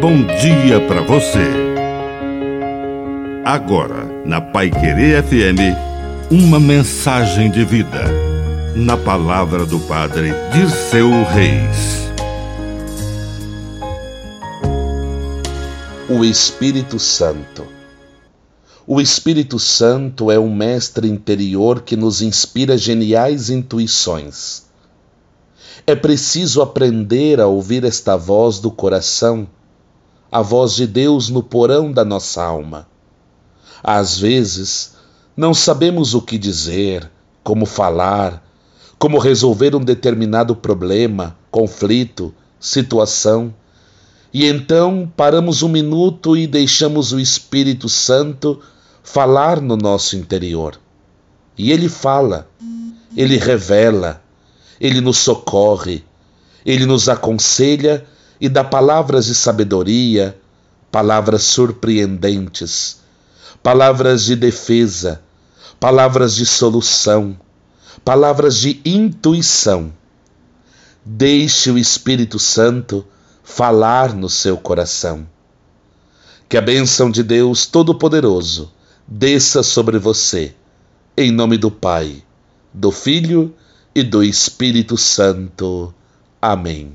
bom dia para você. Agora, na Pai Querer FM, uma mensagem de vida. Na palavra do Padre Dirceu Reis. O Espírito Santo. O Espírito Santo é um mestre interior que nos inspira geniais intuições. É preciso aprender a ouvir esta voz do coração a voz de Deus no porão da nossa alma. Às vezes, não sabemos o que dizer, como falar, como resolver um determinado problema, conflito, situação, e então paramos um minuto e deixamos o Espírito Santo falar no nosso interior. E ele fala, ele revela, ele nos socorre, ele nos aconselha e dá palavras de sabedoria, palavras surpreendentes, palavras de defesa, palavras de solução, palavras de intuição. Deixe o Espírito Santo falar no seu coração. Que a bênção de Deus Todo-Poderoso desça sobre você, em nome do Pai, do Filho e do Espírito Santo. Amém.